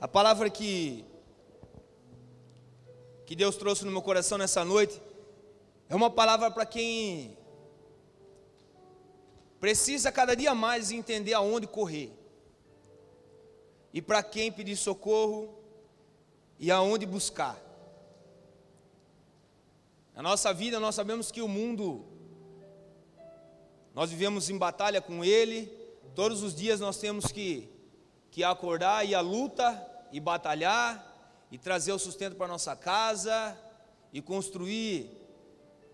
A palavra que que Deus trouxe no meu coração nessa noite é uma palavra para quem precisa cada dia mais entender aonde correr. E para quem pedir socorro e aonde buscar. Na nossa vida nós sabemos que o mundo nós vivemos em batalha com ele, todos os dias nós temos que que acordar e a luta e batalhar e trazer o sustento para nossa casa e construir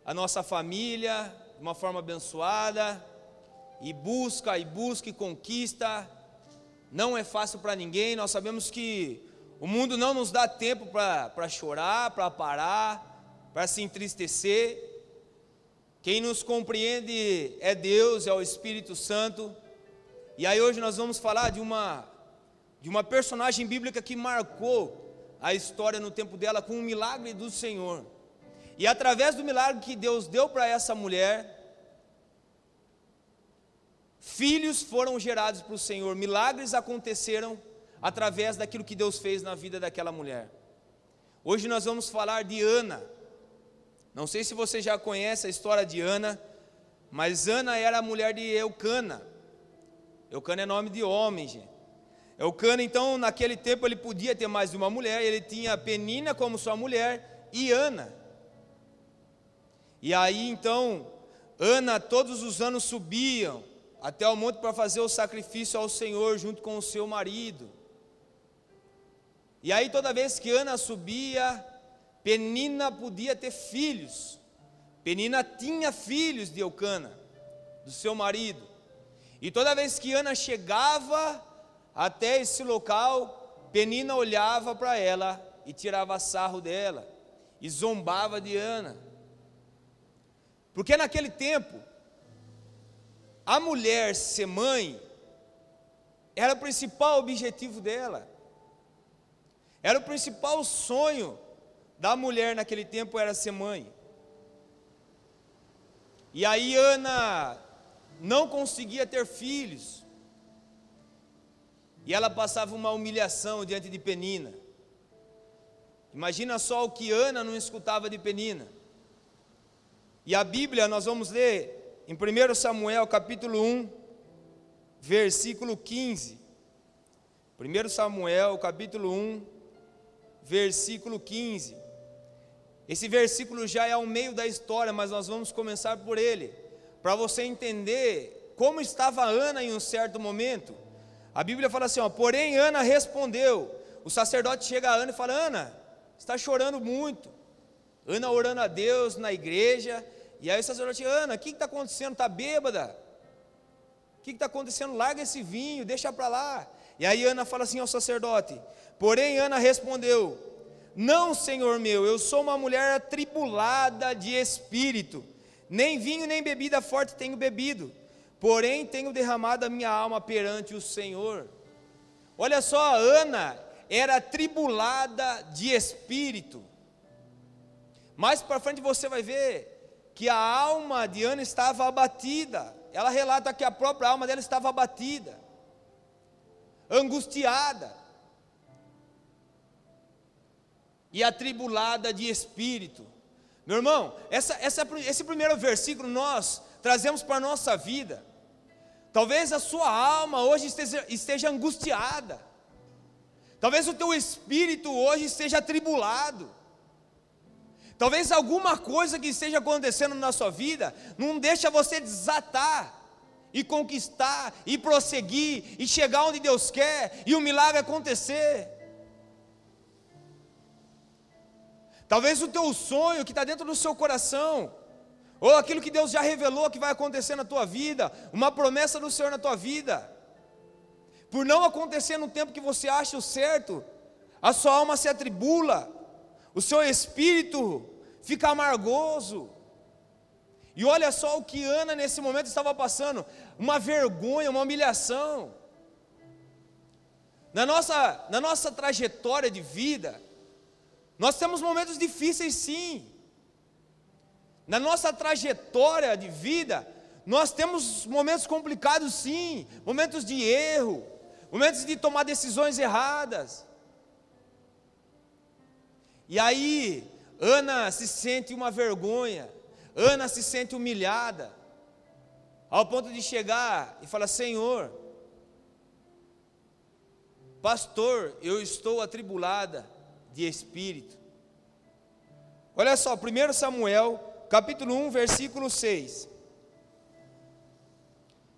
a nossa família de uma forma abençoada e busca e busca e conquista. Não é fácil para ninguém, nós sabemos que o mundo não nos dá tempo para chorar, para parar, para se entristecer. Quem nos compreende é Deus, é o Espírito Santo. E aí hoje nós vamos falar de uma de uma personagem bíblica que marcou a história no tempo dela com um milagre do Senhor. E através do milagre que Deus deu para essa mulher, filhos foram gerados para o Senhor, milagres aconteceram através daquilo que Deus fez na vida daquela mulher. Hoje nós vamos falar de Ana. Não sei se você já conhece a história de Ana, mas Ana era a mulher de Eucana. Eucana é nome de homem, gente. Eucana, então, naquele tempo ele podia ter mais de uma mulher, ele tinha Penina como sua mulher e Ana. E aí então, Ana todos os anos subiam até o monte para fazer o sacrifício ao Senhor junto com o seu marido. E aí toda vez que Ana subia, Penina podia ter filhos. Penina tinha filhos de Eucana, do seu marido. E toda vez que Ana chegava até esse local, Penina olhava para ela e tirava sarro dela, e zombava de Ana. Porque naquele tempo, a mulher ser mãe era o principal objetivo dela. Era o principal sonho da mulher naquele tempo era ser mãe. E aí Ana não conseguia ter filhos. E ela passava uma humilhação diante de Penina. Imagina só o que Ana não escutava de Penina. E a Bíblia, nós vamos ler em 1 Samuel capítulo 1, versículo 15. 1 Samuel capítulo 1, versículo 15. Esse versículo já é o meio da história, mas nós vamos começar por ele, para você entender como estava Ana em um certo momento. A Bíblia fala assim: ó, porém Ana respondeu. O sacerdote chega a Ana e fala: Ana, está chorando muito. Ana orando a Deus na igreja. E aí o sacerdote, Ana, o que está acontecendo? Está bêbada? O que está acontecendo? Larga esse vinho, deixa para lá. E aí Ana fala assim ao sacerdote: Porém Ana respondeu: Não, senhor meu, eu sou uma mulher atribulada de espírito. Nem vinho nem bebida forte tenho bebido porém tenho derramado a minha alma perante o Senhor. Olha só, Ana era tribulada de espírito. Mais para frente você vai ver que a alma de Ana estava abatida. Ela relata que a própria alma dela estava abatida, angustiada e atribulada de espírito. Meu irmão, essa, essa, esse primeiro versículo nós trazemos para a nossa vida. Talvez a sua alma hoje esteja, esteja angustiada. Talvez o teu espírito hoje esteja atribulado. Talvez alguma coisa que esteja acontecendo na sua vida não deixa você desatar e conquistar e prosseguir e chegar onde Deus quer e o milagre acontecer. Talvez o teu sonho que está dentro do seu coração ou aquilo que Deus já revelou que vai acontecer na tua vida, uma promessa do Senhor na tua vida, por não acontecer no tempo que você acha o certo, a sua alma se atribula, o seu espírito fica amargoso. E olha só o que Ana nesse momento estava passando: uma vergonha, uma humilhação. Na nossa, na nossa trajetória de vida, nós temos momentos difíceis sim. Na nossa trajetória de vida, nós temos momentos complicados, sim, momentos de erro, momentos de tomar decisões erradas. E aí, Ana se sente uma vergonha, Ana se sente humilhada, ao ponto de chegar e falar: Senhor, pastor, eu estou atribulada de espírito. Olha só, 1 Samuel, capítulo 1, versículo 6.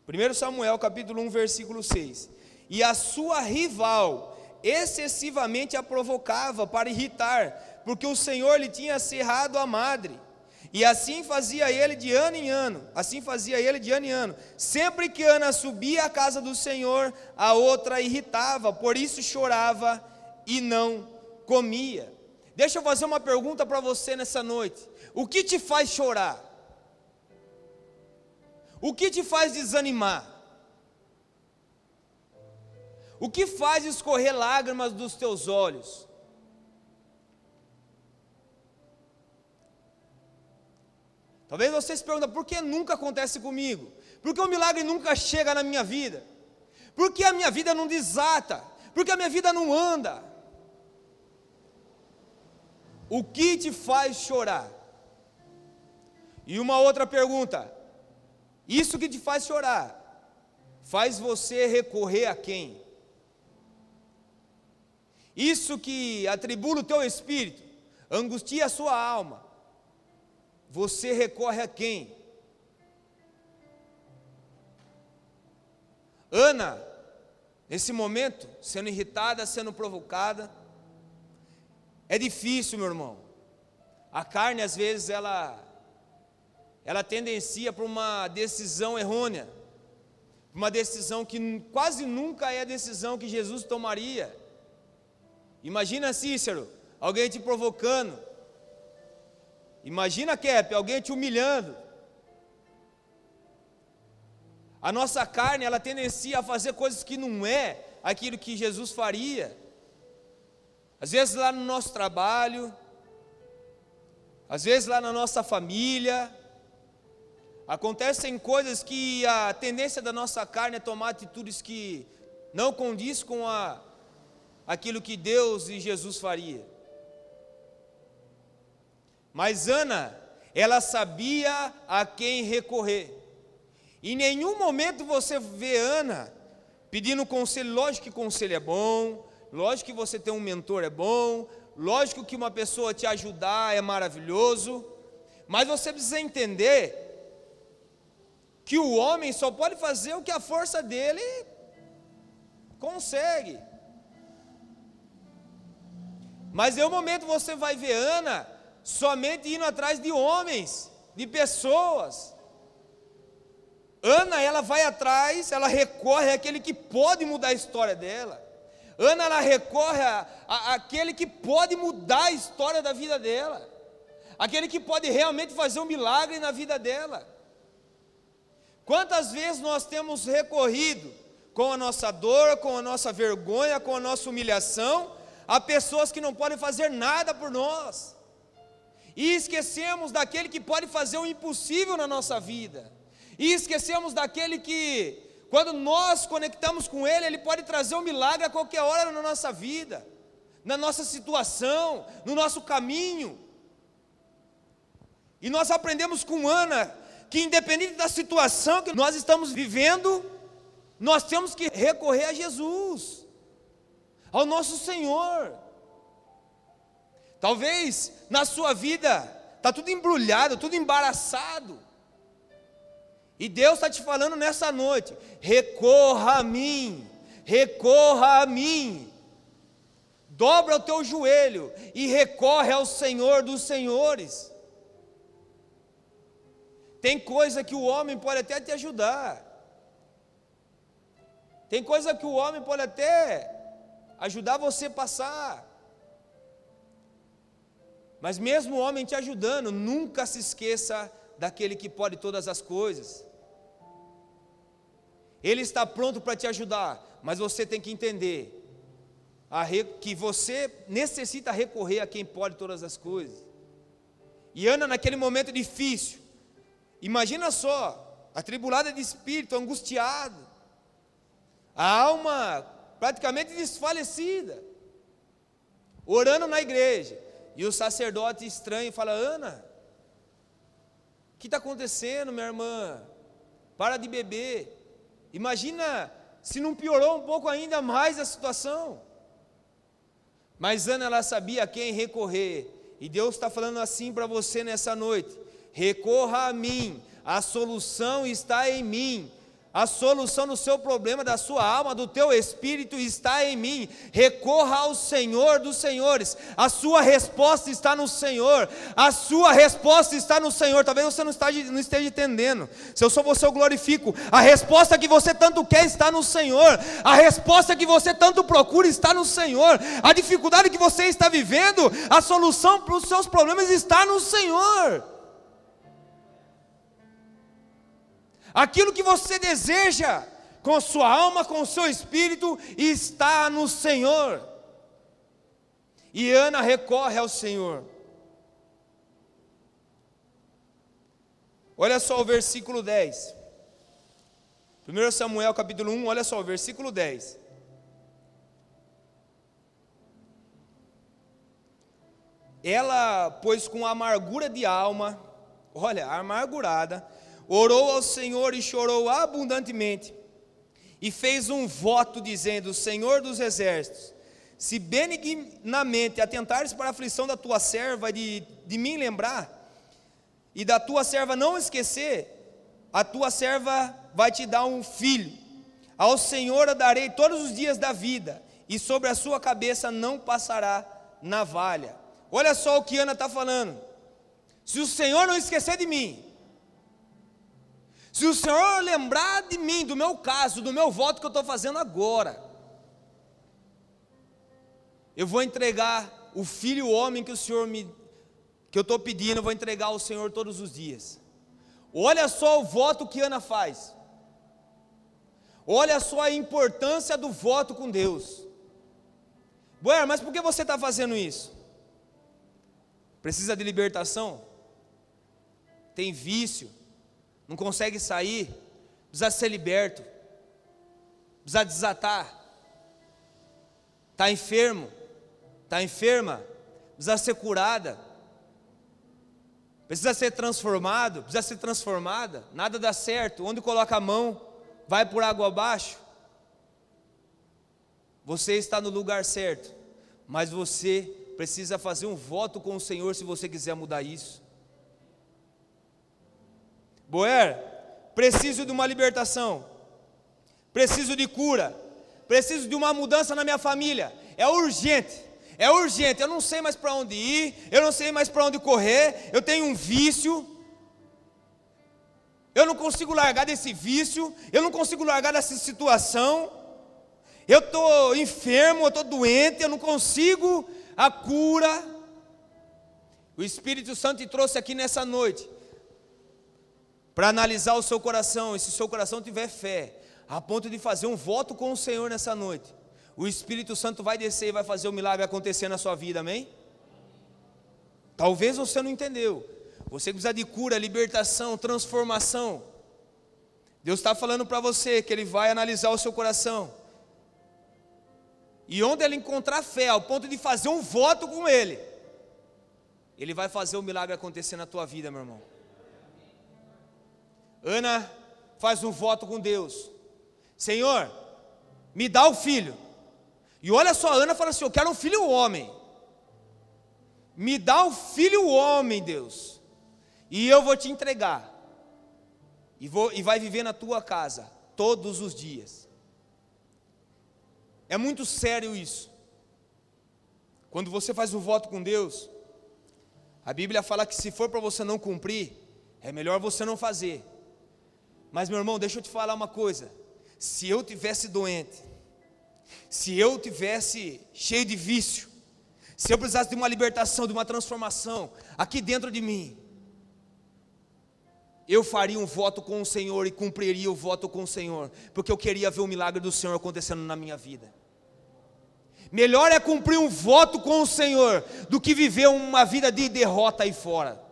1 Samuel, capítulo 1, versículo 6. E a sua rival excessivamente a provocava para irritar, porque o Senhor lhe tinha cerrado a madre. E assim fazia ele de ano em ano, assim fazia ele de ano em ano. Sempre que Ana subia à casa do Senhor, a outra irritava, por isso chorava e não comia. Deixa eu fazer uma pergunta para você nessa noite: o que te faz chorar? O que te faz desanimar? O que faz escorrer lágrimas dos teus olhos? Talvez você se pergunte, por que nunca acontece comigo? Por que o milagre nunca chega na minha vida? Por que a minha vida não desata? Por que a minha vida não anda? O que te faz chorar? E uma outra pergunta: isso que te faz chorar, faz você recorrer a quem? Isso que atribula o teu espírito, angustia a sua alma, você recorre a quem? Ana, nesse momento, sendo irritada, sendo provocada, é difícil, meu irmão. A carne, às vezes, ela, ela tendencia para uma decisão errônea, uma decisão que quase nunca é a decisão que Jesus tomaria. Imagina Cícero, alguém te provocando. Imagina Cap, alguém te humilhando. A nossa carne, ela tendencia a fazer coisas que não é aquilo que Jesus faria. Às vezes lá no nosso trabalho, às vezes lá na nossa família, acontecem coisas que a tendência da nossa carne é tomar atitudes que não condiz com a aquilo que Deus e Jesus faria. Mas Ana, ela sabia a quem recorrer. Em nenhum momento você vê Ana pedindo conselho. Lógico que conselho é bom, lógico que você ter um mentor é bom, lógico que uma pessoa te ajudar é maravilhoso, mas você precisa entender que o homem só pode fazer o que a força dele consegue. Mas em um momento você vai ver Ana somente indo atrás de homens, de pessoas. Ana, ela vai atrás, ela recorre àquele que pode mudar a história dela. Ana, ela recorre àquele que pode mudar a história da vida dela. Aquele que pode realmente fazer um milagre na vida dela. Quantas vezes nós temos recorrido com a nossa dor, com a nossa vergonha, com a nossa humilhação, Há pessoas que não podem fazer nada por nós. E esquecemos daquele que pode fazer o impossível na nossa vida. E esquecemos daquele que, quando nós conectamos com Ele, Ele pode trazer um milagre a qualquer hora na nossa vida, na nossa situação, no nosso caminho. E nós aprendemos com Ana que, independente da situação que nós estamos vivendo, nós temos que recorrer a Jesus ao nosso Senhor. Talvez na sua vida está tudo embrulhado, tudo embaraçado. E Deus está te falando nessa noite: recorra a mim, recorra a mim. Dobra o teu joelho e recorre ao Senhor dos Senhores. Tem coisa que o homem pode até te ajudar. Tem coisa que o homem pode até ajudar você a passar. Mas mesmo o homem te ajudando, nunca se esqueça daquele que pode todas as coisas. Ele está pronto para te ajudar, mas você tem que entender que você necessita recorrer a quem pode todas as coisas. E Ana, naquele momento difícil, imagina só, atribulada de espírito, angustiada, a alma praticamente desfalecida, orando na igreja. E o sacerdote estranho fala: Ana, o que está acontecendo, minha irmã? Para de beber. Imagina se não piorou um pouco ainda mais a situação. Mas Ana, ela sabia a quem recorrer. E Deus está falando assim para você nessa noite: recorra a mim, a solução está em mim. A solução do seu problema, da sua alma, do teu espírito está em mim. Recorra ao Senhor dos Senhores. A sua resposta está no Senhor. A sua resposta está no Senhor. Talvez você não, esteja, não esteja entendendo. Se eu sou você, eu glorifico. A resposta que você tanto quer está no Senhor. A resposta que você tanto procura está no Senhor. A dificuldade que você está vivendo, a solução para os seus problemas está no Senhor. Aquilo que você deseja com sua alma, com seu espírito, está no Senhor. E Ana recorre ao Senhor. Olha só o versículo 10. 1 Samuel capítulo 1, olha só o versículo 10. Ela, pois com amargura de alma, olha, amargurada, orou ao Senhor e chorou abundantemente, e fez um voto dizendo: Senhor dos exércitos, se benignamente atentares para a aflição da tua serva de, de mim lembrar, e da tua serva não esquecer, a tua serva vai te dar um filho. Ao Senhor a darei todos os dias da vida, e sobre a sua cabeça não passará navalha. Olha só o que Ana está falando. Se o Senhor não esquecer de mim, se o Senhor lembrar de mim, do meu caso, do meu voto que eu estou fazendo agora, eu vou entregar o filho o homem que o Senhor me que eu estou pedindo, eu vou entregar ao Senhor todos os dias. Olha só o voto que Ana faz. Olha só a importância do voto com Deus. Boer, mas por que você está fazendo isso? Precisa de libertação? Tem vício? Não consegue sair, precisa ser liberto, precisa desatar, está enfermo, está enferma, precisa ser curada, precisa ser transformado, precisa ser transformada, nada dá certo, onde coloca a mão, vai por água abaixo. Você está no lugar certo, mas você precisa fazer um voto com o Senhor se você quiser mudar isso. Boer, preciso de uma libertação, preciso de cura, preciso de uma mudança na minha família. É urgente, é urgente. Eu não sei mais para onde ir, eu não sei mais para onde correr. Eu tenho um vício, eu não consigo largar desse vício, eu não consigo largar dessa situação. Eu estou enfermo, eu estou doente, eu não consigo a cura. O Espírito Santo te trouxe aqui nessa noite para analisar o seu coração, e se o seu coração tiver fé, a ponto de fazer um voto com o Senhor nessa noite, o Espírito Santo vai descer e vai fazer o milagre acontecer na sua vida, amém? Talvez você não entendeu, você precisa de cura, libertação, transformação. Deus está falando para você que Ele vai analisar o seu coração, e onde Ele encontrar fé, ao ponto de fazer um voto com Ele, Ele vai fazer o milagre acontecer na tua vida, meu irmão. Ana faz um voto com Deus: Senhor, me dá o filho. E olha só, Ana fala assim: Eu quero um filho homem. Me dá o filho homem, Deus. E eu vou te entregar. E, vou, e vai viver na tua casa todos os dias. É muito sério isso. Quando você faz um voto com Deus, a Bíblia fala que se for para você não cumprir, é melhor você não fazer. Mas, meu irmão, deixa eu te falar uma coisa: se eu tivesse doente, se eu tivesse cheio de vício, se eu precisasse de uma libertação, de uma transformação aqui dentro de mim, eu faria um voto com o Senhor e cumpriria o voto com o Senhor, porque eu queria ver o milagre do Senhor acontecendo na minha vida. Melhor é cumprir um voto com o Senhor do que viver uma vida de derrota aí fora.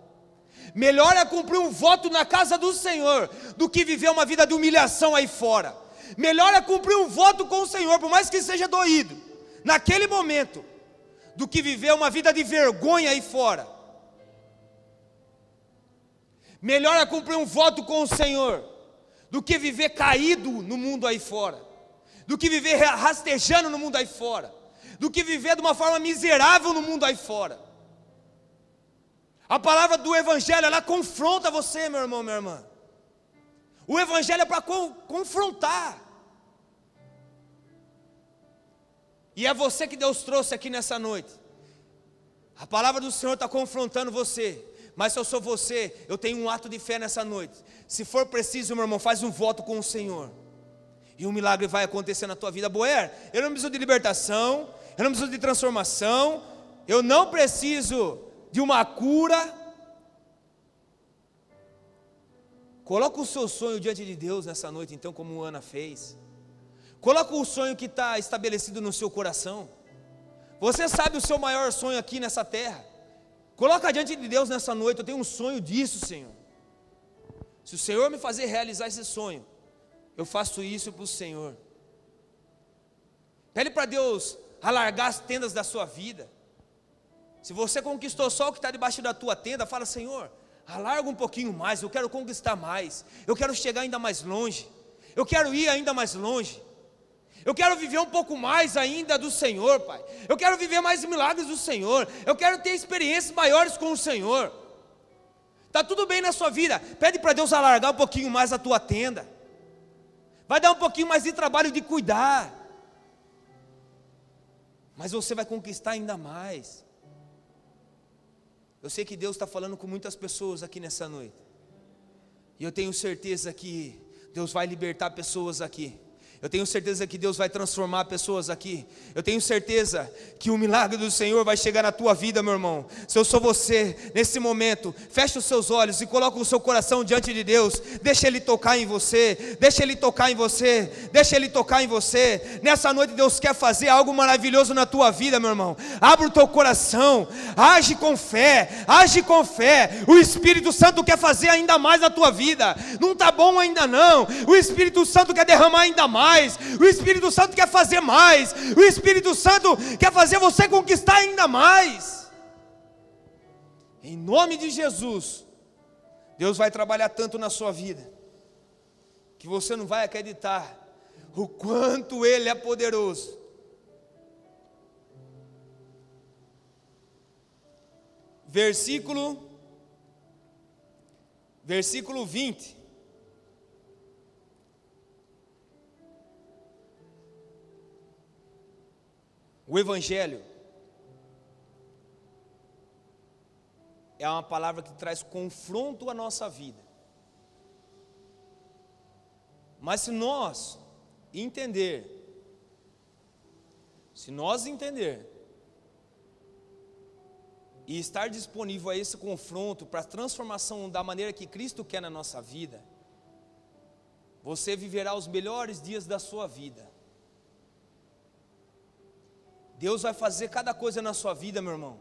Melhor é cumprir um voto na casa do Senhor do que viver uma vida de humilhação aí fora. Melhor é cumprir um voto com o Senhor, por mais que seja doído, naquele momento, do que viver uma vida de vergonha aí fora. Melhor é cumprir um voto com o Senhor do que viver caído no mundo aí fora, do que viver rastejando no mundo aí fora, do que viver de uma forma miserável no mundo aí fora. A palavra do Evangelho, ela confronta você, meu irmão, minha irmã. O Evangelho é para confrontar. E é você que Deus trouxe aqui nessa noite. A palavra do Senhor está confrontando você. Mas se eu sou você, eu tenho um ato de fé nessa noite. Se for preciso, meu irmão, faz um voto com o Senhor. E um milagre vai acontecer na tua vida. Boer, eu não preciso de libertação, eu não preciso de transformação, eu não preciso de uma cura. Coloca o seu sonho diante de Deus nessa noite, então, como Ana fez. Coloca o sonho que está estabelecido no seu coração. Você sabe o seu maior sonho aqui nessa terra. Coloca diante de Deus nessa noite. Eu tenho um sonho disso, Senhor. Se o Senhor me fazer realizar esse sonho, eu faço isso para o Senhor. Pede para Deus alargar as tendas da sua vida. Se você conquistou só o que está debaixo da tua tenda, fala, Senhor, alarga um pouquinho mais, eu quero conquistar mais, eu quero chegar ainda mais longe, eu quero ir ainda mais longe. Eu quero viver um pouco mais ainda do Senhor, Pai. Eu quero viver mais milagres do Senhor. Eu quero ter experiências maiores com o Senhor. Está tudo bem na sua vida. Pede para Deus alargar um pouquinho mais a tua tenda. Vai dar um pouquinho mais de trabalho de cuidar. Mas você vai conquistar ainda mais. Eu sei que Deus está falando com muitas pessoas aqui nessa noite. E eu tenho certeza que Deus vai libertar pessoas aqui. Eu tenho certeza que Deus vai transformar pessoas aqui. Eu tenho certeza que o milagre do Senhor vai chegar na tua vida, meu irmão. Se eu sou você, nesse momento, feche os seus olhos e coloque o seu coração diante de Deus. Deixa Ele tocar em você. Deixa Ele tocar em você. Deixa Ele tocar em você. Nessa noite Deus quer fazer algo maravilhoso na tua vida, meu irmão. Abre o teu coração. Age com fé. Age com fé. O Espírito Santo quer fazer ainda mais na tua vida. Não está bom ainda não. O Espírito Santo quer derramar ainda mais mais, o Espírito Santo quer fazer mais, o Espírito Santo quer fazer você conquistar ainda mais. Em nome de Jesus, Deus vai trabalhar tanto na sua vida, que você não vai acreditar o quanto Ele é poderoso. Versículo, versículo 20. O Evangelho é uma palavra que traz confronto à nossa vida. Mas se nós entender, se nós entender e estar disponível a esse confronto para a transformação da maneira que Cristo quer na nossa vida, você viverá os melhores dias da sua vida. Deus vai fazer cada coisa na sua vida, meu irmão.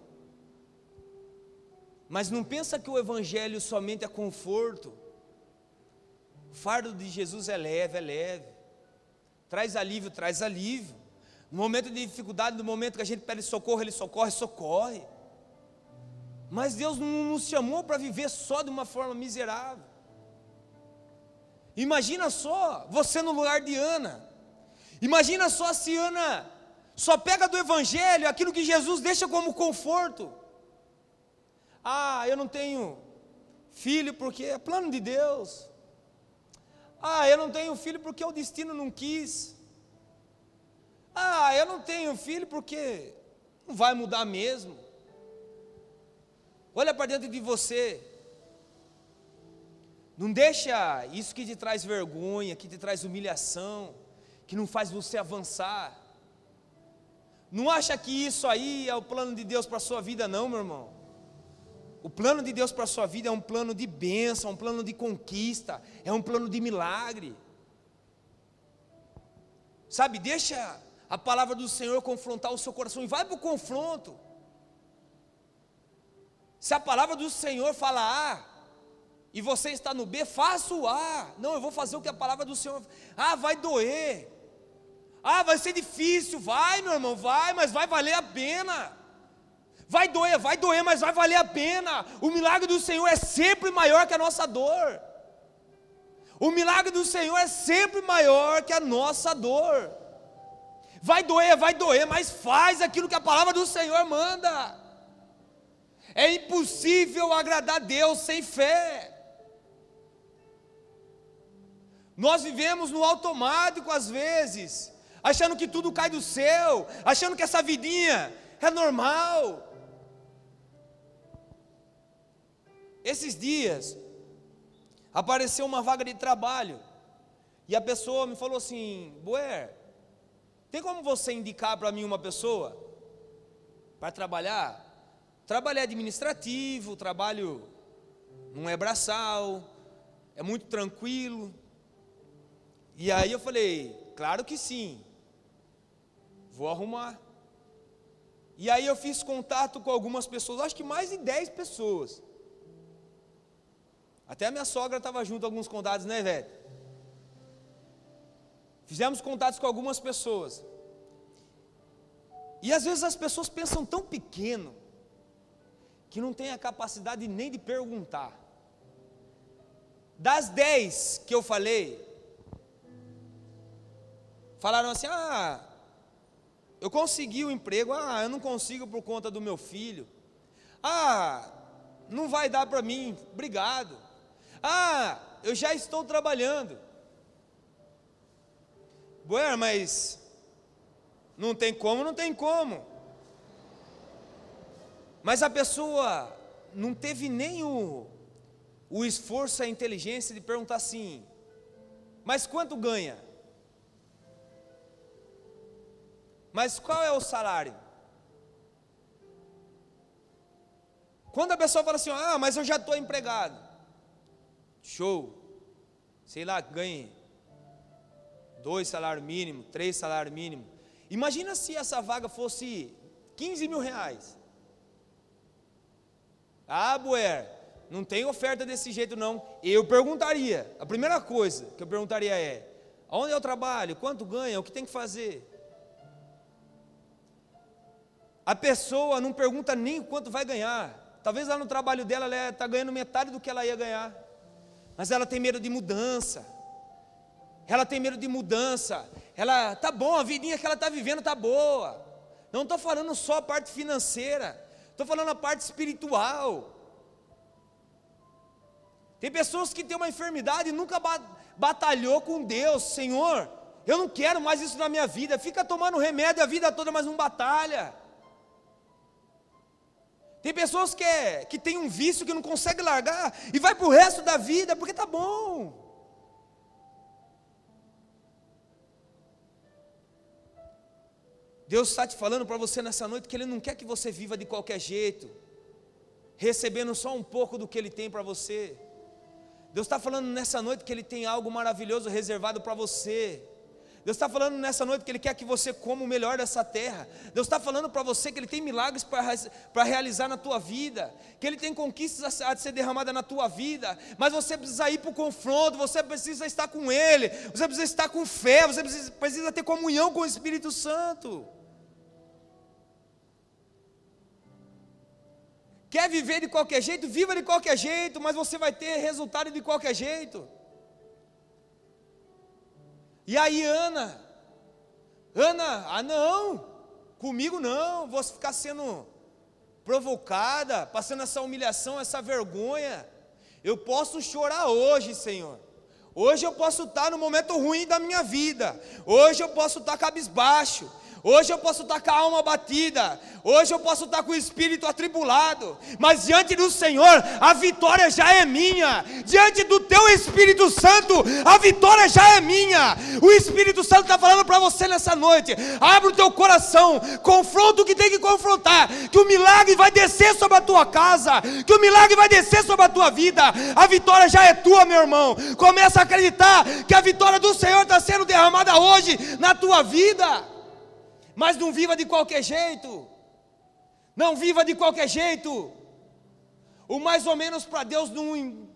Mas não pensa que o evangelho somente é conforto. O fardo de Jesus é leve, é leve. Traz alívio, traz alívio. No momento de dificuldade, no momento que a gente pede socorro, ele socorre, socorre. Mas Deus não nos chamou para viver só de uma forma miserável. Imagina só, você no lugar de Ana. Imagina só se Ana só pega do Evangelho aquilo que Jesus deixa como conforto. Ah, eu não tenho filho porque é plano de Deus. Ah, eu não tenho filho porque o destino não quis. Ah, eu não tenho filho porque não vai mudar mesmo. Olha para dentro de você. Não deixa isso que te traz vergonha, que te traz humilhação, que não faz você avançar. Não acha que isso aí é o plano de Deus para a sua vida, não, meu irmão. O plano de Deus para a sua vida é um plano de bênção, um plano de conquista, é um plano de milagre. Sabe, deixa a palavra do Senhor confrontar o seu coração e vai para o confronto. Se a palavra do Senhor fala A e você está no B, faça o A. Não, eu vou fazer o que a palavra do Senhor. Ah, vai doer. Ah, vai ser difícil, vai, meu irmão, vai, mas vai valer a pena. Vai doer, vai doer, mas vai valer a pena. O milagre do Senhor é sempre maior que a nossa dor. O milagre do Senhor é sempre maior que a nossa dor. Vai doer, vai doer, mas faz aquilo que a palavra do Senhor manda. É impossível agradar Deus sem fé. Nós vivemos no automático às vezes, achando que tudo cai do céu, achando que essa vidinha é normal. Esses dias, apareceu uma vaga de trabalho, e a pessoa me falou assim: Boer, tem como você indicar para mim uma pessoa para trabalhar? Trabalho é administrativo, trabalho não é braçal, é muito tranquilo. E aí eu falei, claro que sim, vou arrumar. E aí eu fiz contato com algumas pessoas, acho que mais de 10 pessoas. Até a minha sogra estava junto alguns contatos, né, velho? Fizemos contatos com algumas pessoas. E às vezes as pessoas pensam tão pequeno que não tem a capacidade nem de perguntar. Das dez que eu falei, falaram assim: ah, eu consegui o um emprego, ah, eu não consigo por conta do meu filho. Ah, não vai dar para mim, obrigado. Ah, eu já estou trabalhando. Bueno, mas não tem como, não tem como. Mas a pessoa não teve nem o, o esforço, a inteligência de perguntar assim: mas quanto ganha? Mas qual é o salário? Quando a pessoa fala assim: ah, mas eu já estou empregado. Show. Sei lá, ganhe dois salários mínimos, três salários mínimos. Imagina se essa vaga fosse 15 mil reais. Ah, Buer, não tem oferta desse jeito não. Eu perguntaria, a primeira coisa que eu perguntaria é: aonde é o trabalho? Quanto ganha? O que tem que fazer? A pessoa não pergunta nem quanto vai ganhar. Talvez lá no trabalho dela ela está ganhando metade do que ela ia ganhar mas ela tem medo de mudança. Ela tem medo de mudança. Ela tá bom, a vidinha que ela está vivendo tá boa. Não estou falando só a parte financeira, estou falando a parte espiritual. Tem pessoas que têm uma enfermidade e nunca batalhou com Deus, Senhor. Eu não quero mais isso na minha vida. Fica tomando remédio a vida toda, mas não batalha. Tem pessoas que, é, que tem um vício que não consegue largar e vai para o resto da vida porque tá bom. Deus está te falando para você nessa noite que Ele não quer que você viva de qualquer jeito, recebendo só um pouco do que Ele tem para você. Deus está falando nessa noite que Ele tem algo maravilhoso reservado para você. Deus está falando nessa noite que Ele quer que você coma o melhor dessa terra. Deus está falando para você que Ele tem milagres para realizar na tua vida, que Ele tem conquistas a, a ser derramada na tua vida, mas você precisa ir para o confronto, você precisa estar com Ele, você precisa estar com fé, você precisa, precisa ter comunhão com o Espírito Santo. Quer viver de qualquer jeito? Viva de qualquer jeito, mas você vai ter resultado de qualquer jeito. E aí, Ana, Ana, ah não, comigo não, vou ficar sendo provocada, passando essa humilhação, essa vergonha. Eu posso chorar hoje, Senhor. Hoje eu posso estar no momento ruim da minha vida. Hoje eu posso estar cabisbaixo. Hoje eu posso estar com a alma batida, hoje eu posso estar com o espírito atribulado, mas diante do Senhor a vitória já é minha, diante do Teu Espírito Santo a vitória já é minha. O Espírito Santo está falando para você nessa noite: abre o teu coração, confronta o que tem que confrontar, que o milagre vai descer sobre a tua casa, que o milagre vai descer sobre a tua vida. A vitória já é tua, meu irmão. Começa a acreditar que a vitória do Senhor está sendo derramada hoje na tua vida. Mas não viva de qualquer jeito. Não viva de qualquer jeito. O mais ou menos para Deus não,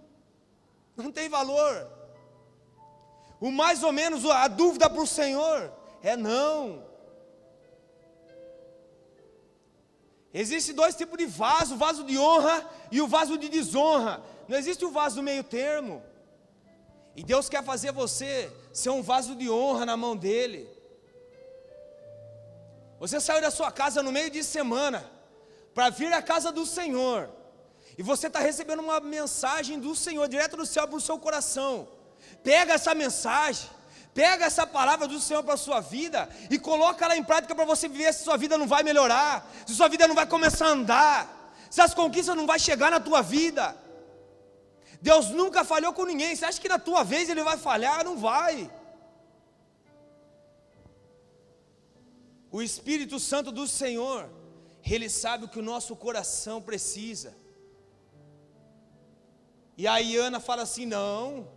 não tem valor. O mais ou menos a dúvida para o Senhor é não. Existem dois tipos de vaso: o vaso de honra e o vaso de desonra. Não existe o vaso meio termo. E Deus quer fazer você ser um vaso de honra na mão dEle. Você saiu da sua casa no meio de semana para vir à casa do Senhor. E você está recebendo uma mensagem do Senhor direto do céu para o seu coração. Pega essa mensagem, pega essa palavra do Senhor para a sua vida e coloca ela em prática para você ver se sua vida não vai melhorar, se sua vida não vai começar a andar, se as conquistas não vai chegar na tua vida. Deus nunca falhou com ninguém. Você acha que na tua vez ele vai falhar? Não vai. O Espírito Santo do Senhor, ele sabe o que o nosso coração precisa. E aí Ana fala assim: "Não.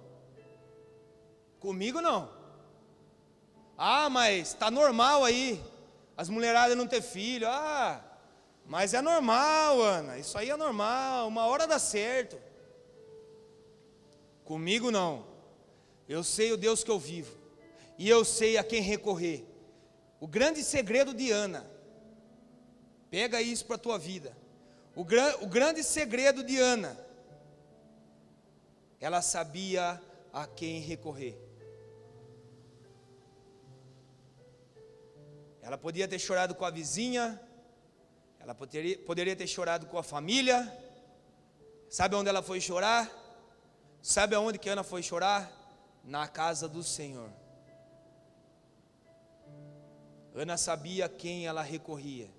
Comigo não. Ah, mas está normal aí. As mulheradas não ter filho. Ah, mas é normal, Ana. Isso aí é normal. Uma hora dá certo. Comigo não. Eu sei o Deus que eu vivo. E eu sei a quem recorrer. O grande segredo de Ana. Pega isso para a tua vida. O, gran, o grande segredo de Ana. Ela sabia a quem recorrer. Ela podia ter chorado com a vizinha, ela poderia, poderia ter chorado com a família. Sabe onde ela foi chorar? Sabe aonde que Ana foi chorar? Na casa do Senhor. Ana sabia a quem ela recorria.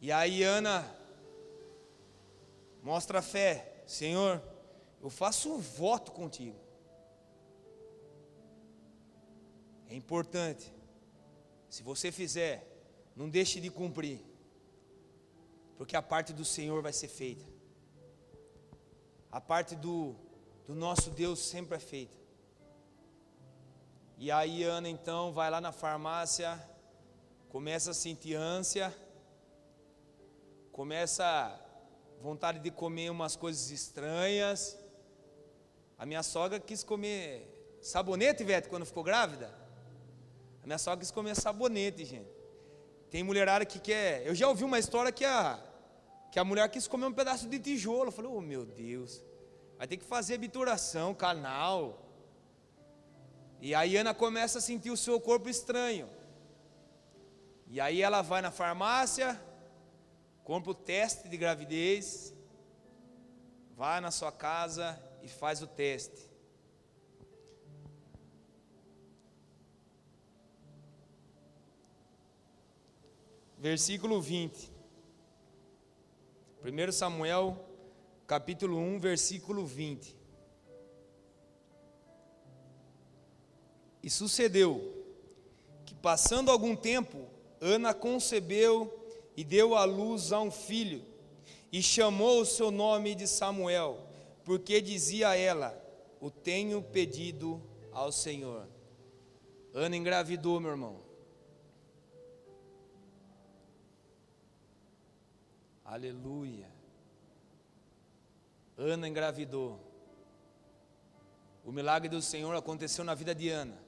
E aí Ana mostra a fé, Senhor, eu faço um voto contigo. É importante. Se você fizer, não deixe de cumprir. Porque a parte do Senhor vai ser feita. A parte do do nosso Deus sempre é feita. E aí Ana então vai lá na farmácia, começa a sentir ânsia, começa vontade de comer umas coisas estranhas. A minha sogra quis comer sabonete, Vete, quando ficou grávida. A minha sogra quis comer sabonete, gente. Tem mulherada que quer. Eu já ouvi uma história que a, que a mulher quis comer um pedaço de tijolo. Eu falei, oh meu Deus. Vai ter que fazer habituração, canal. E aí Ana começa a sentir o seu corpo estranho. E aí ela vai na farmácia, compra o teste de gravidez, vai na sua casa e faz o teste. Versículo 20. 1 Samuel capítulo 1, versículo 20. E sucedeu que, passando algum tempo, Ana concebeu e deu à luz a um filho, e chamou o seu nome de Samuel, porque dizia ela: O tenho pedido ao Senhor. Ana engravidou, meu irmão. Aleluia. Ana engravidou. O milagre do Senhor aconteceu na vida de Ana.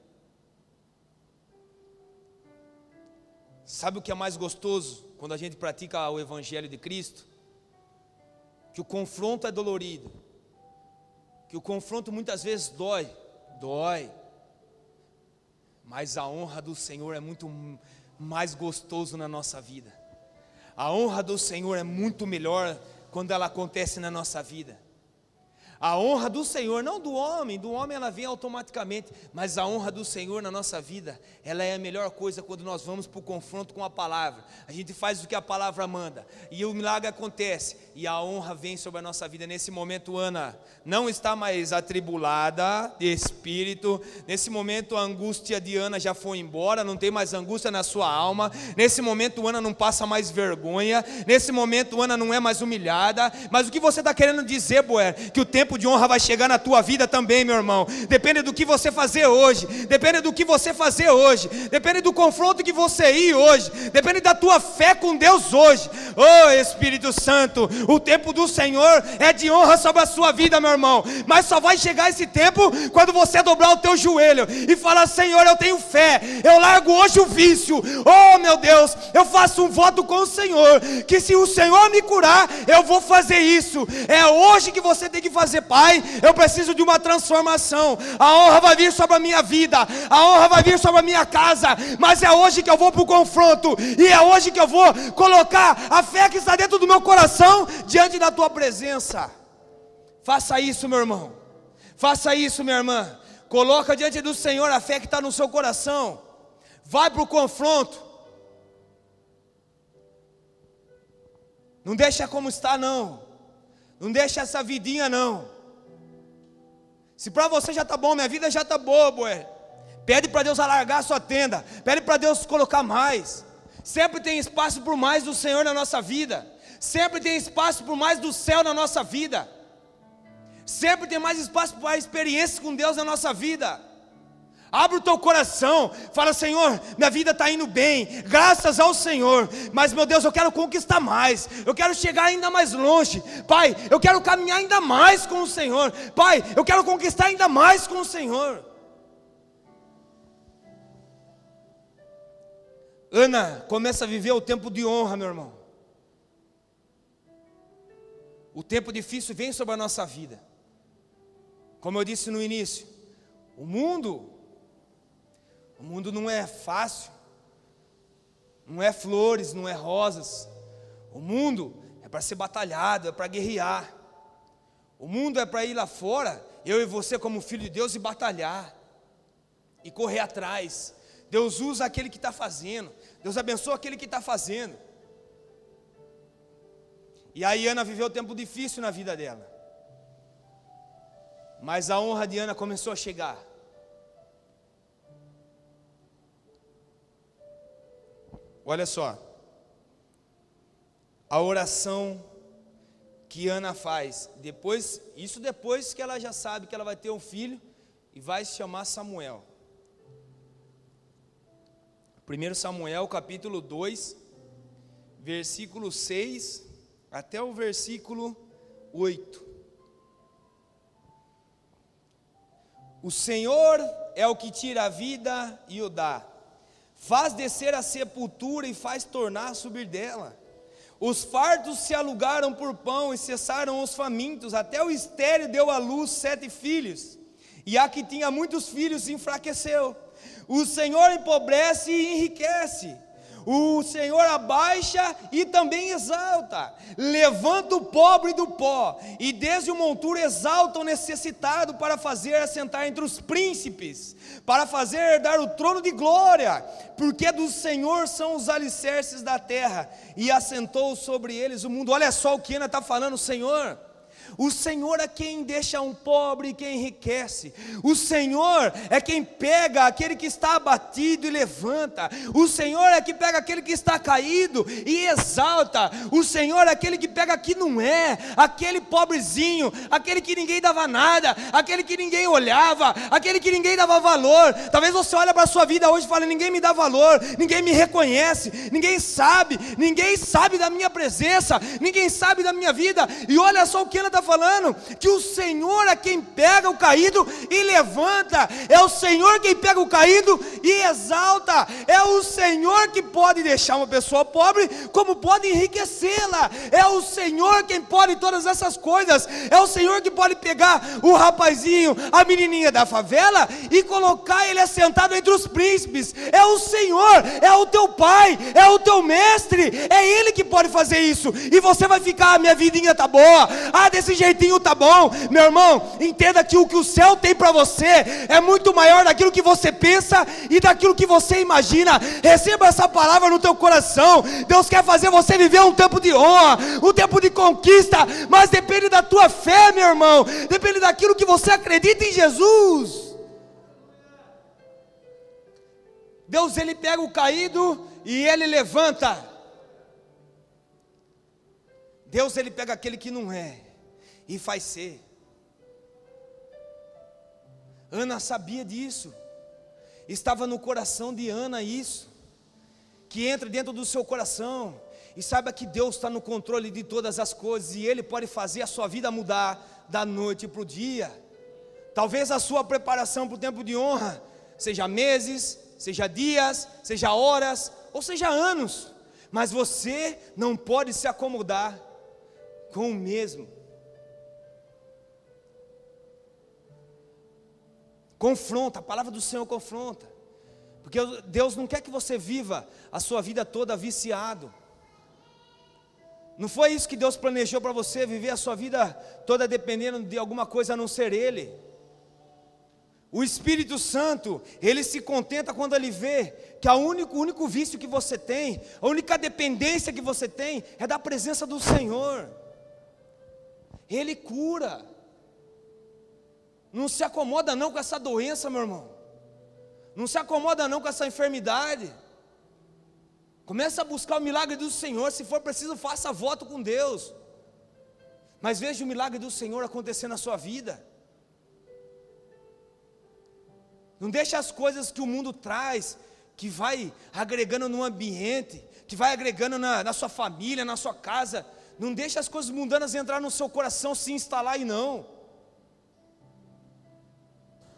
Sabe o que é mais gostoso quando a gente pratica o Evangelho de Cristo? Que o confronto é dolorido, que o confronto muitas vezes dói, dói, mas a honra do Senhor é muito mais gostoso na nossa vida. A honra do Senhor é muito melhor quando ela acontece na nossa vida. A honra do Senhor, não do homem, do homem ela vem automaticamente, mas a honra do Senhor na nossa vida, ela é a melhor coisa quando nós vamos para o confronto com a palavra. A gente faz o que a palavra manda, e o milagre acontece, e a honra vem sobre a nossa vida. Nesse momento, Ana não está mais atribulada de espírito, nesse momento, a angústia de Ana já foi embora, não tem mais angústia na sua alma. Nesse momento, Ana não passa mais vergonha, nesse momento, Ana não é mais humilhada. Mas o que você está querendo dizer, Boer? Que o tempo tempo de honra vai chegar na tua vida também, meu irmão. Depende do que você fazer hoje, depende do que você fazer hoje, depende do confronto que você ir hoje, depende da tua fé com Deus hoje. Oh Espírito Santo, o tempo do Senhor é de honra sobre a sua vida, meu irmão. Mas só vai chegar esse tempo quando você dobrar o teu joelho e falar: Senhor, eu tenho fé, eu largo hoje o vício. Oh meu Deus, eu faço um voto com o Senhor que se o Senhor me curar, eu vou fazer isso. É hoje que você tem que fazer, Pai. Eu preciso de uma transformação. A honra vai vir sobre a minha vida, a honra vai vir sobre a minha casa, mas é hoje que eu vou para o confronto, e é hoje que eu vou colocar a fé que está dentro do meu coração diante da tua presença. Faça isso, meu irmão. Faça isso, minha irmã. Coloca diante do Senhor a fé que está no seu coração. Vai para o confronto. Não deixa como está, não. Não deixa essa vidinha, não. Se para você já está bom, minha vida já está boa, boé. Pede para Deus alargar a sua tenda. Pede para Deus colocar mais. Sempre tem espaço por mais do Senhor na nossa vida. Sempre tem espaço por mais do céu na nossa vida. Sempre tem mais espaço para experiências com Deus na nossa vida. Abre o teu coração, fala: Senhor, minha vida está indo bem, graças ao Senhor, mas meu Deus, eu quero conquistar mais, eu quero chegar ainda mais longe, Pai, eu quero caminhar ainda mais com o Senhor, Pai, eu quero conquistar ainda mais com o Senhor. Ana começa a viver o tempo de honra, meu irmão. O tempo difícil vem sobre a nossa vida. Como eu disse no início, o mundo o mundo não é fácil, não é flores, não é rosas. O mundo é para ser batalhado, é para guerrear. O mundo é para ir lá fora, eu e você, como filho de Deus, e batalhar, e correr atrás. Deus usa aquele que está fazendo, Deus abençoa aquele que está fazendo. E aí Ana viveu um tempo difícil na vida dela. Mas a honra de Ana começou a chegar. Olha só. A oração que Ana faz, depois, isso depois que ela já sabe que ela vai ter um filho e vai se chamar Samuel. 1 Samuel capítulo 2, versículo 6 até o versículo 8. O Senhor é o que tira a vida e o dá faz descer a sepultura e faz tornar a subir dela. Os fartos se alugaram por pão e cessaram os famintos, até o estéreo deu à luz sete filhos, e a que tinha muitos filhos enfraqueceu. O Senhor empobrece e enriquece o Senhor abaixa e também exalta, levanta o pobre do pó, e desde o monturo exalta o necessitado para fazer assentar entre os príncipes, para fazer herdar o trono de glória, porque do Senhor são os alicerces da terra, e assentou sobre eles o mundo. Olha só o que Ana está falando, Senhor. O Senhor é quem deixa um pobre e quem enriquece. O Senhor é quem pega aquele que está abatido e levanta. O Senhor é que pega aquele que está caído e exalta. O Senhor é aquele que pega que não é, aquele pobrezinho, aquele que ninguém dava nada, aquele que ninguém olhava, aquele que ninguém dava valor. Talvez você olhe para a sua vida hoje e fale: ninguém me dá valor, ninguém me reconhece, ninguém sabe, ninguém sabe da minha presença, ninguém sabe da minha vida. E olha só o que ela está falando que o Senhor é quem pega o caído e levanta, é o Senhor quem pega o caído e exalta, é o Senhor que pode deixar uma pessoa pobre, como pode enriquecê-la, é o Senhor quem pode todas essas coisas, é o Senhor que pode pegar o rapazinho, a menininha da favela e colocar ele assentado entre os príncipes, é o Senhor, é o teu pai, é o teu mestre, é ele que pode fazer isso, e você vai ficar, ah, minha vidinha tá boa, ah, desse jeitinho tá bom. Meu irmão, entenda que o que o céu tem para você é muito maior daquilo que você pensa e daquilo que você imagina. Receba essa palavra no teu coração. Deus quer fazer você viver um tempo de honra, um tempo de conquista, mas depende da tua fé, meu irmão. Depende daquilo que você acredita em Jesus. Deus ele pega o caído e ele levanta. Deus ele pega aquele que não é e faz ser. Ana sabia disso, estava no coração de Ana isso, que entra dentro do seu coração, e saiba que Deus está no controle de todas as coisas, e Ele pode fazer a sua vida mudar da noite para o dia. Talvez a sua preparação para o tempo de honra seja meses, seja dias, seja horas, ou seja anos, mas você não pode se acomodar com o mesmo. Confronta, a palavra do Senhor confronta. Porque Deus não quer que você viva a sua vida toda viciado. Não foi isso que Deus planejou para você, viver a sua vida toda dependendo de alguma coisa a não ser Ele. O Espírito Santo, ele se contenta quando ele vê que o único, único vício que você tem, a única dependência que você tem é da presença do Senhor. Ele cura. Não se acomoda não com essa doença, meu irmão. Não se acomoda não com essa enfermidade. Começa a buscar o milagre do Senhor, se for preciso, faça voto com Deus. Mas veja o milagre do Senhor acontecer na sua vida. Não deixe as coisas que o mundo traz, que vai agregando no ambiente, que vai agregando na, na sua família, na sua casa. Não deixe as coisas mundanas entrar no seu coração, se instalar e não.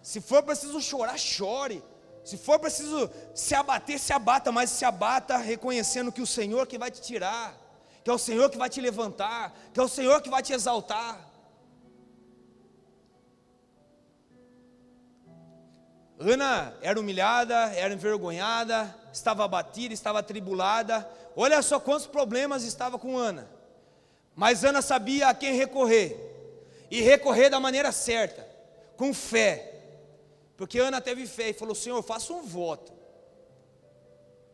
Se for preciso chorar, chore. Se for preciso se abater, se abata, mas se abata reconhecendo que o Senhor que vai te tirar, que é o Senhor que vai te levantar, que é o Senhor que vai te exaltar. Ana era humilhada, era envergonhada, estava abatida, estava atribulada. Olha só quantos problemas estava com Ana. Mas Ana sabia a quem recorrer, e recorrer da maneira certa, com fé. Porque Ana teve fé e falou: Senhor, faça um voto.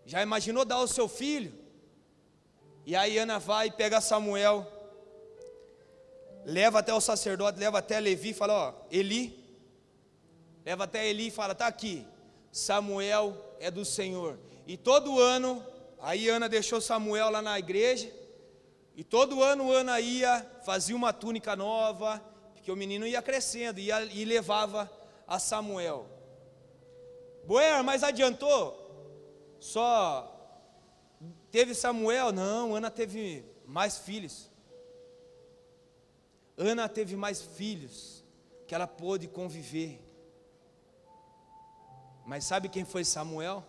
Já imaginou dar o seu filho? E aí Ana vai pega Samuel, leva até o sacerdote, leva até Levi fala: Ó, Eli, leva até Eli e fala: Está aqui, Samuel é do Senhor. E todo ano, aí Ana deixou Samuel lá na igreja, e todo ano Ana ia, fazia uma túnica nova, porque o menino ia crescendo, ia, e levava a Samuel. Boer, mas adiantou? Só teve Samuel? Não, Ana teve mais filhos. Ana teve mais filhos que ela pôde conviver. Mas sabe quem foi Samuel?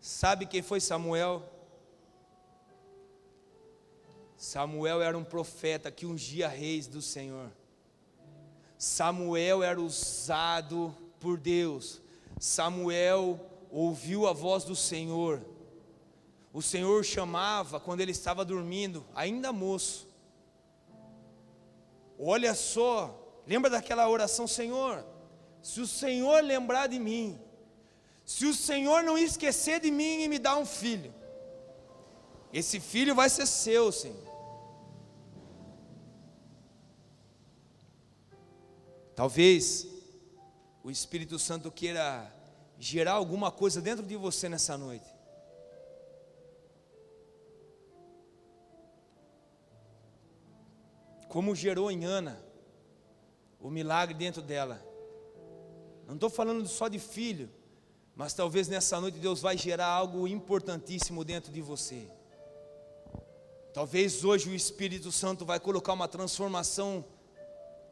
Sabe quem foi Samuel? Samuel era um profeta que ungia reis do Senhor. Samuel era usado por Deus. Samuel ouviu a voz do Senhor. O Senhor chamava quando ele estava dormindo, ainda moço. Olha só, lembra daquela oração, Senhor? Se o Senhor lembrar de mim, se o Senhor não esquecer de mim e me dar um filho, esse filho vai ser seu, Senhor. Talvez o Espírito Santo queira gerar alguma coisa dentro de você nessa noite. Como gerou em Ana o milagre dentro dela. Não estou falando só de filho, mas talvez nessa noite Deus vai gerar algo importantíssimo dentro de você. Talvez hoje o Espírito Santo vai colocar uma transformação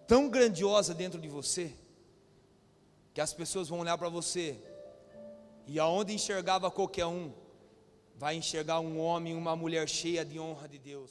tão grandiosa dentro de você, que as pessoas vão olhar para você, e aonde enxergava qualquer um, vai enxergar um homem, uma mulher cheia de honra de Deus.